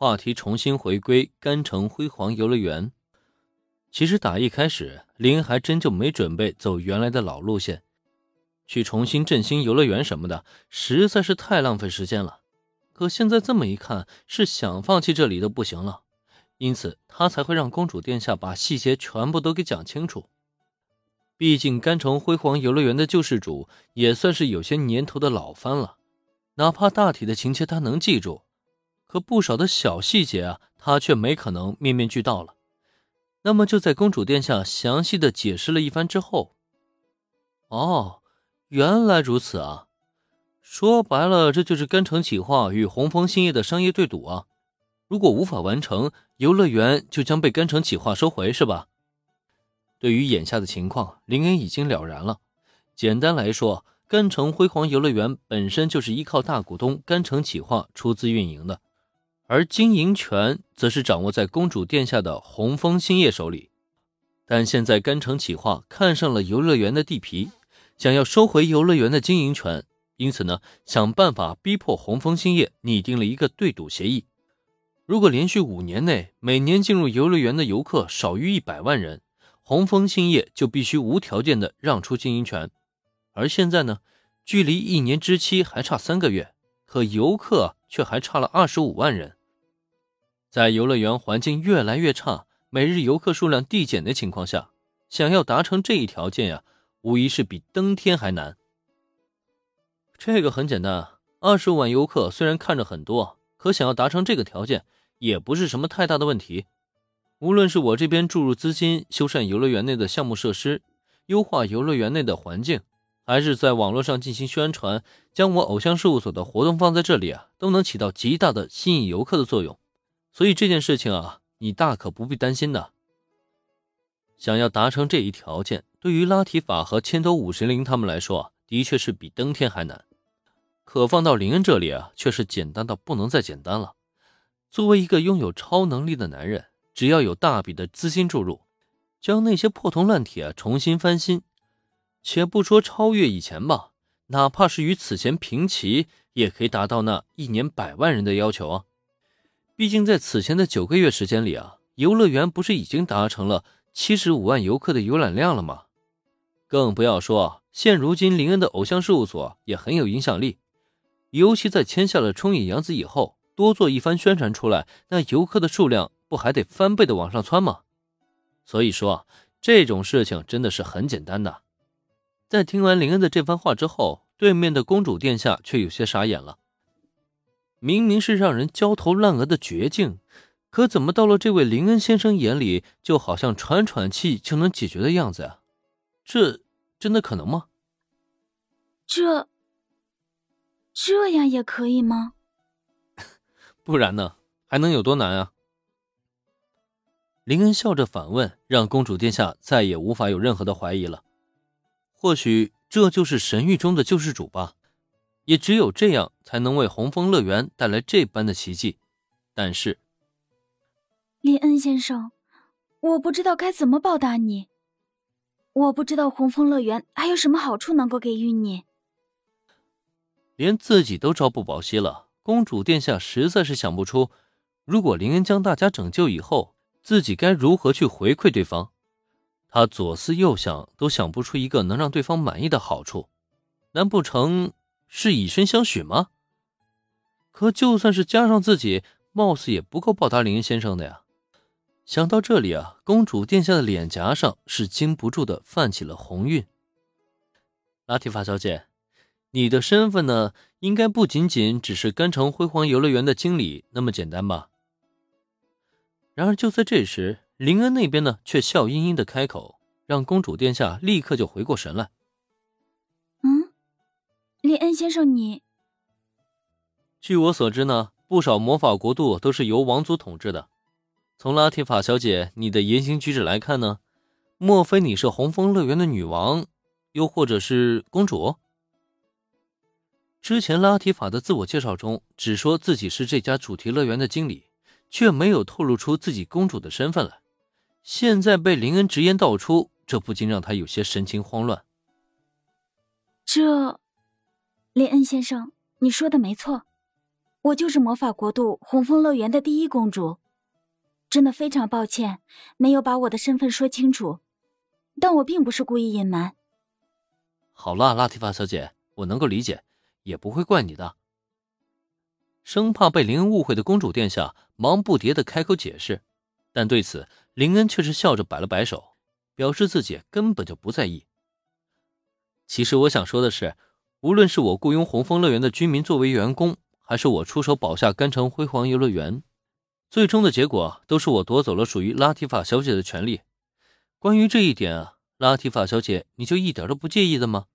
话题重新回归甘城辉煌游乐园。其实打一开始，林还真就没准备走原来的老路线，去重新振兴游乐园什么的，实在是太浪费时间了。可现在这么一看，是想放弃这里都不行了，因此他才会让公主殿下把细节全部都给讲清楚。毕竟甘城辉煌游乐园的救世主也算是有些年头的老番了，哪怕大体的情节他能记住，可不少的小细节啊，他却没可能面面俱到了。那么就在公主殿下详细的解释了一番之后，哦，原来如此啊！说白了，这就是甘城企划与红枫兴业的商业对赌啊！如果无法完成，游乐园就将被甘城企划收回，是吧？对于眼下的情况，林恩已经了然了。简单来说，甘城辉煌游乐园本身就是依靠大股东甘城企划出资运营的。而经营权则是掌握在公主殿下的红枫兴业手里，但现在甘城企划看上了游乐园的地皮，想要收回游乐园的经营权，因此呢，想办法逼迫红枫兴业拟定了一个对赌协议：如果连续五年内每年进入游乐园的游客少于一百万人，红枫兴业就必须无条件的让出经营权。而现在呢，距离一年之期还差三个月，可游客却还差了二十五万人。在游乐园环境越来越差、每日游客数量递减的情况下，想要达成这一条件呀，无疑是比登天还难。这个很简单，二十五万游客虽然看着很多，可想要达成这个条件，也不是什么太大的问题。无论是我这边注入资金修缮游乐园内的项目设施，优化游乐园内的环境，还是在网络上进行宣传，将我偶像事务所的活动放在这里啊，都能起到极大的吸引游客的作用。所以这件事情啊，你大可不必担心的。想要达成这一条件，对于拉提法和千头五神灵他们来说，的确是比登天还难。可放到林恩这里啊，却是简单到不能再简单了。作为一个拥有超能力的男人，只要有大笔的资金注入，将那些破铜烂铁重新翻新，且不说超越以前吧，哪怕是与此前平齐，也可以达到那一年百万人的要求啊。毕竟，在此前的九个月时间里啊，游乐园不是已经达成了七十五万游客的游览量了吗？更不要说现如今林恩的偶像事务所也很有影响力，尤其在签下了冲野洋子以后，多做一番宣传出来，那游客的数量不还得翻倍的往上窜吗？所以说，这种事情真的是很简单的。在听完林恩的这番话之后，对面的公主殿下却有些傻眼了。明明是让人焦头烂额的绝境，可怎么到了这位林恩先生眼里，就好像喘喘气就能解决的样子呀？这真的可能吗？这这样也可以吗？不然呢？还能有多难啊？林恩笑着反问，让公主殿下再也无法有任何的怀疑了。或许这就是神域中的救世主吧。也只有这样，才能为红枫乐园带来这般的奇迹。但是，林恩先生，我不知道该怎么报答你。我不知道红枫乐园还有什么好处能够给予你。连自己都朝不保夕了，公主殿下实在是想不出，如果林恩将大家拯救以后，自己该如何去回馈对方。他左思右想，都想不出一个能让对方满意的好处。难不成？是以身相许吗？可就算是加上自己，貌似也不够报答林恩先生的呀。想到这里啊，公主殿下的脸颊上是禁不住的泛起了红晕。拉提法小姐，你的身份呢，应该不仅仅只是甘城辉煌游乐园的经理那么简单吧？然而就在这时，林恩那边呢，却笑吟吟的开口，让公主殿下立刻就回过神来。林恩先生，你据我所知呢，不少魔法国度都是由王族统治的。从拉提法小姐你的言行举止来看呢，莫非你是红枫乐园的女王，又或者是公主？之前拉提法的自我介绍中只说自己是这家主题乐园的经理，却没有透露出自己公主的身份来。现在被林恩直言道出，这不禁让他有些神情慌乱。这。林恩先生，你说的没错，我就是魔法国度红枫乐园的第一公主，真的非常抱歉，没有把我的身份说清楚，但我并不是故意隐瞒。好了，拉提法小姐，我能够理解，也不会怪你的。生怕被林恩误会的公主殿下忙不迭的开口解释，但对此林恩却是笑着摆了摆手，表示自己根本就不在意。其实我想说的是，无论是我雇佣红枫乐园的居民作为员工，还是我出手保下甘城辉煌游乐园，最终的结果都是我夺走了属于拉提法小姐的权利。关于这一点啊，拉提法小姐，你就一点都不介意的吗？